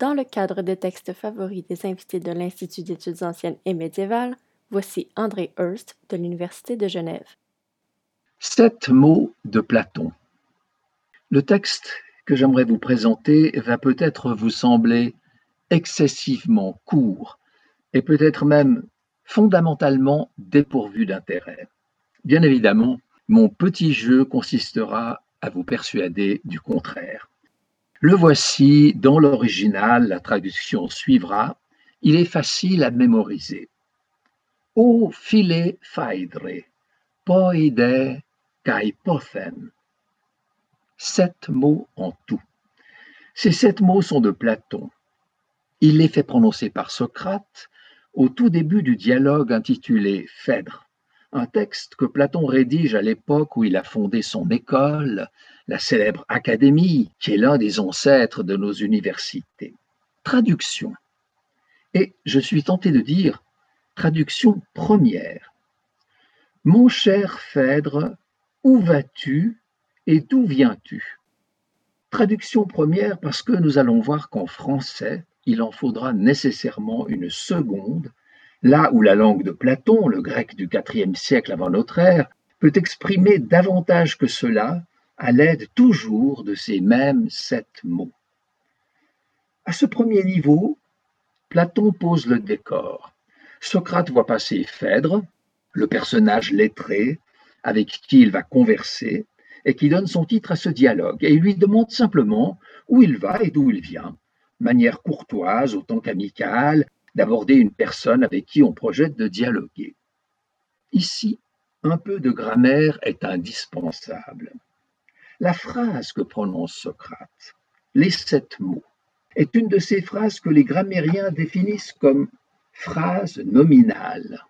Dans le cadre des textes favoris des invités de l'Institut d'études anciennes et médiévales, voici André Hurst de l'Université de Genève. Sept mots de Platon. Le texte que j'aimerais vous présenter va peut-être vous sembler excessivement court et peut-être même fondamentalement dépourvu d'intérêt. Bien évidemment, mon petit jeu consistera à vous persuader du contraire. Le voici dans l'original, la traduction suivra. Il est facile à mémoriser. O file phaedre, poide kai pothen. Sept mots en tout. Ces sept mots sont de Platon. Il les fait prononcer par Socrate au tout début du dialogue intitulé Phèdre un texte que Platon rédige à l'époque où il a fondé son école, la célèbre Académie, qui est l'un des ancêtres de nos universités. Traduction. Et je suis tenté de dire traduction première. Mon cher Phèdre, où vas-tu et d'où viens-tu? Traduction première parce que nous allons voir qu'en français, il en faudra nécessairement une seconde là où la langue de Platon, le grec du IVe siècle avant notre ère, peut exprimer davantage que cela à l'aide toujours de ces mêmes sept mots. À ce premier niveau, Platon pose le décor. Socrate voit passer Phèdre, le personnage lettré avec qui il va converser et qui donne son titre à ce dialogue, et lui demande simplement où il va et d'où il vient, manière courtoise autant qu'amicale, d'aborder une personne avec qui on projette de dialoguer. Ici, un peu de grammaire est indispensable. La phrase que prononce Socrate, les sept mots, est une de ces phrases que les grammairiens définissent comme phrase nominale.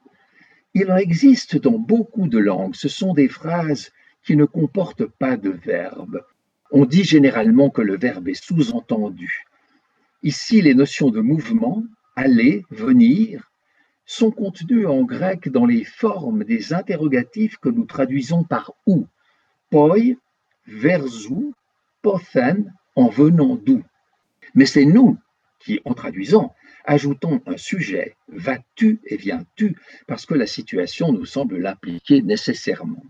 Il en existe dans beaucoup de langues. Ce sont des phrases qui ne comportent pas de verbe. On dit généralement que le verbe est sous-entendu. Ici, les notions de mouvement, aller, venir, sont contenus en grec dans les formes des interrogatifs que nous traduisons par où, poi, vers où, pothen, en venant d'où. Mais c'est nous qui, en traduisant, ajoutons un sujet, vas-tu et viens-tu, parce que la situation nous semble l'impliquer nécessairement.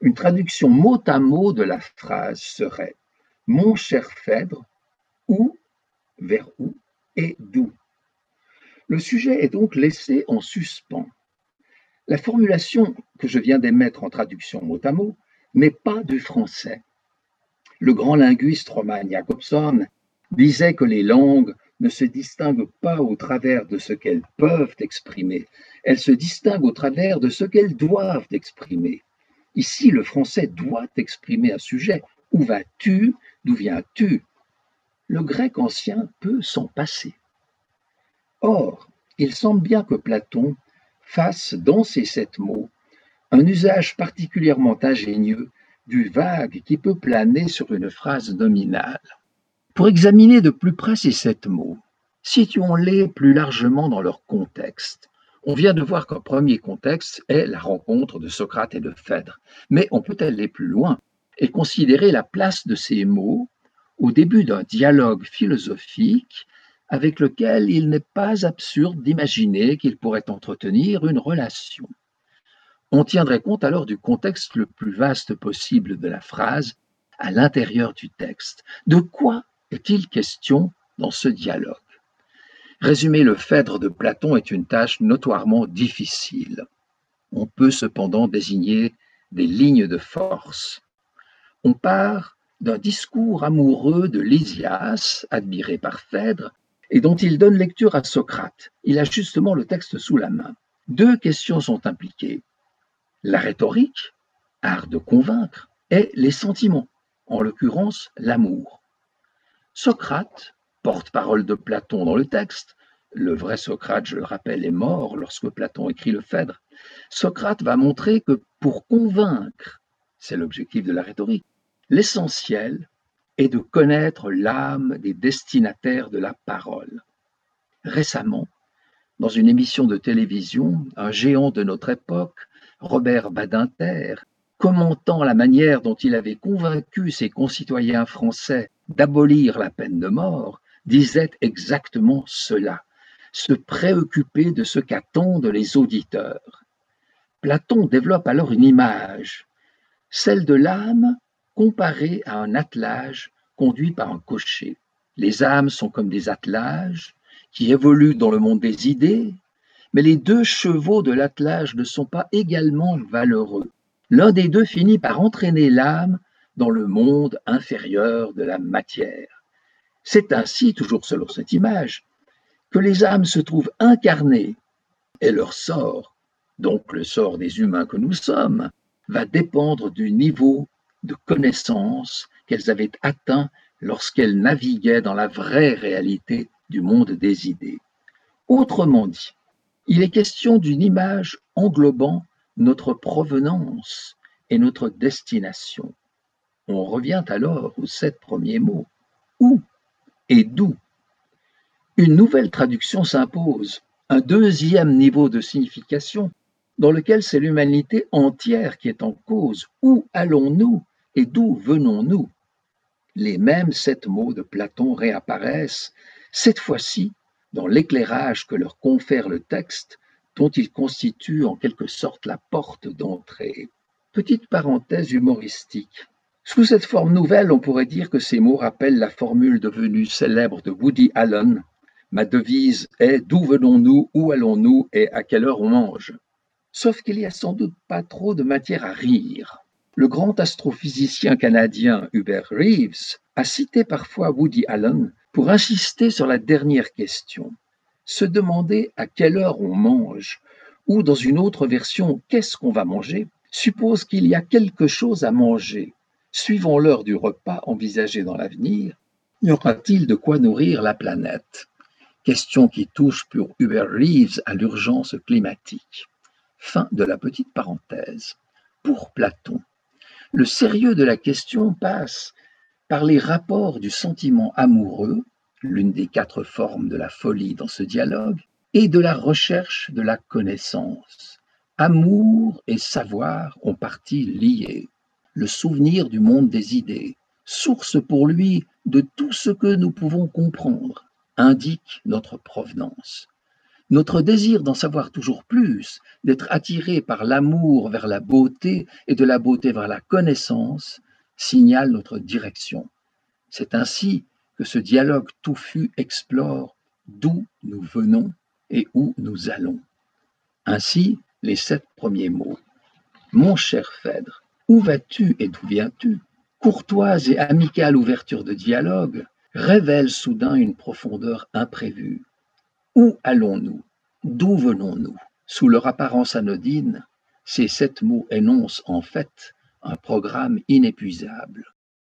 Une traduction mot à mot de la phrase serait Mon cher Phèdre, où, vers où et d'où. Le sujet est donc laissé en suspens. La formulation que je viens d'émettre en traduction mot à mot n'est pas du français. Le grand linguiste Roman Jacobson disait que les langues ne se distinguent pas au travers de ce qu'elles peuvent exprimer, elles se distinguent au travers de ce qu'elles doivent exprimer. Ici, le français doit exprimer un sujet. Où vas-tu? D'où viens-tu? Le grec ancien peut s'en passer. Or, il semble bien que Platon fasse dans ces sept mots un usage particulièrement ingénieux du vague qui peut planer sur une phrase nominale. Pour examiner de plus près ces sept mots, situons-les plus largement dans leur contexte. On vient de voir qu'un premier contexte est la rencontre de Socrate et de Phèdre, mais on peut aller plus loin et considérer la place de ces mots au début d'un dialogue philosophique avec lequel il n'est pas absurde d'imaginer qu'il pourrait entretenir une relation. On tiendrait compte alors du contexte le plus vaste possible de la phrase à l'intérieur du texte. De quoi est-il question dans ce dialogue? Résumer le Phèdre de Platon est une tâche notoirement difficile. On peut cependant désigner des lignes de force. On part d'un discours amoureux de Lysias, admiré par Phèdre, et dont il donne lecture à Socrate. Il a justement le texte sous la main. Deux questions sont impliquées. La rhétorique, art de convaincre, et les sentiments, en l'occurrence l'amour. Socrate, porte-parole de Platon dans le texte, le vrai Socrate, je le rappelle, est mort lorsque Platon écrit le Phèdre. Socrate va montrer que pour convaincre, c'est l'objectif de la rhétorique, l'essentiel et de connaître l'âme des destinataires de la parole. Récemment, dans une émission de télévision, un géant de notre époque, Robert Badinter, commentant la manière dont il avait convaincu ses concitoyens français d'abolir la peine de mort, disait exactement cela, se préoccuper de ce qu'attendent les auditeurs. Platon développe alors une image, celle de l'âme comparée à un attelage conduit par un cocher. Les âmes sont comme des attelages qui évoluent dans le monde des idées, mais les deux chevaux de l'attelage ne sont pas également valeureux. L'un des deux finit par entraîner l'âme dans le monde inférieur de la matière. C'est ainsi, toujours selon cette image, que les âmes se trouvent incarnées et leur sort, donc le sort des humains que nous sommes, va dépendre du niveau de connaissance qu'elles avaient atteint lorsqu'elles naviguaient dans la vraie réalité du monde des idées. Autrement dit, il est question d'une image englobant notre provenance et notre destination. On revient alors aux sept premiers mots. Où et d'où Une nouvelle traduction s'impose, un deuxième niveau de signification dans lequel c'est l'humanité entière qui est en cause. Où allons-nous? Et d'où venons-nous? Les mêmes sept mots de Platon réapparaissent, cette fois-ci dans l'éclairage que leur confère le texte dont ils constituent en quelque sorte la porte d'entrée. Petite parenthèse humoristique. Sous cette forme nouvelle, on pourrait dire que ces mots rappellent la formule devenue célèbre de Woody Allen. Ma devise est D'où venons-nous, où allons-nous? Et à quelle heure on mange Sauf qu'il n'y a sans doute pas trop de matière à rire. Le grand astrophysicien canadien Hubert Reeves a cité parfois Woody Allen pour insister sur la dernière question. Se demander à quelle heure on mange, ou dans une autre version, qu'est-ce qu'on va manger, suppose qu'il y a quelque chose à manger. Suivant l'heure du repas envisagé dans l'avenir, y aura-t-il de quoi nourrir la planète? Question qui touche pour Hubert Reeves à l'urgence climatique. Fin de la petite parenthèse. Pour Platon, le sérieux de la question passe par les rapports du sentiment amoureux, l'une des quatre formes de la folie dans ce dialogue, et de la recherche de la connaissance. Amour et savoir ont partie liés. Le souvenir du monde des idées, source pour lui de tout ce que nous pouvons comprendre, indique notre provenance. Notre désir d'en savoir toujours plus, d'être attiré par l'amour vers la beauté et de la beauté vers la connaissance, signale notre direction. C'est ainsi que ce dialogue touffu explore d'où nous venons et où nous allons. Ainsi, les sept premiers mots. Mon cher Phèdre, où vas-tu et d'où viens-tu? Courtoise et amicale ouverture de dialogue révèle soudain une profondeur imprévue. Où allons-nous? D'où venons-nous? Sous leur apparence anodine, ces sept mots énoncent en fait un programme inépuisable.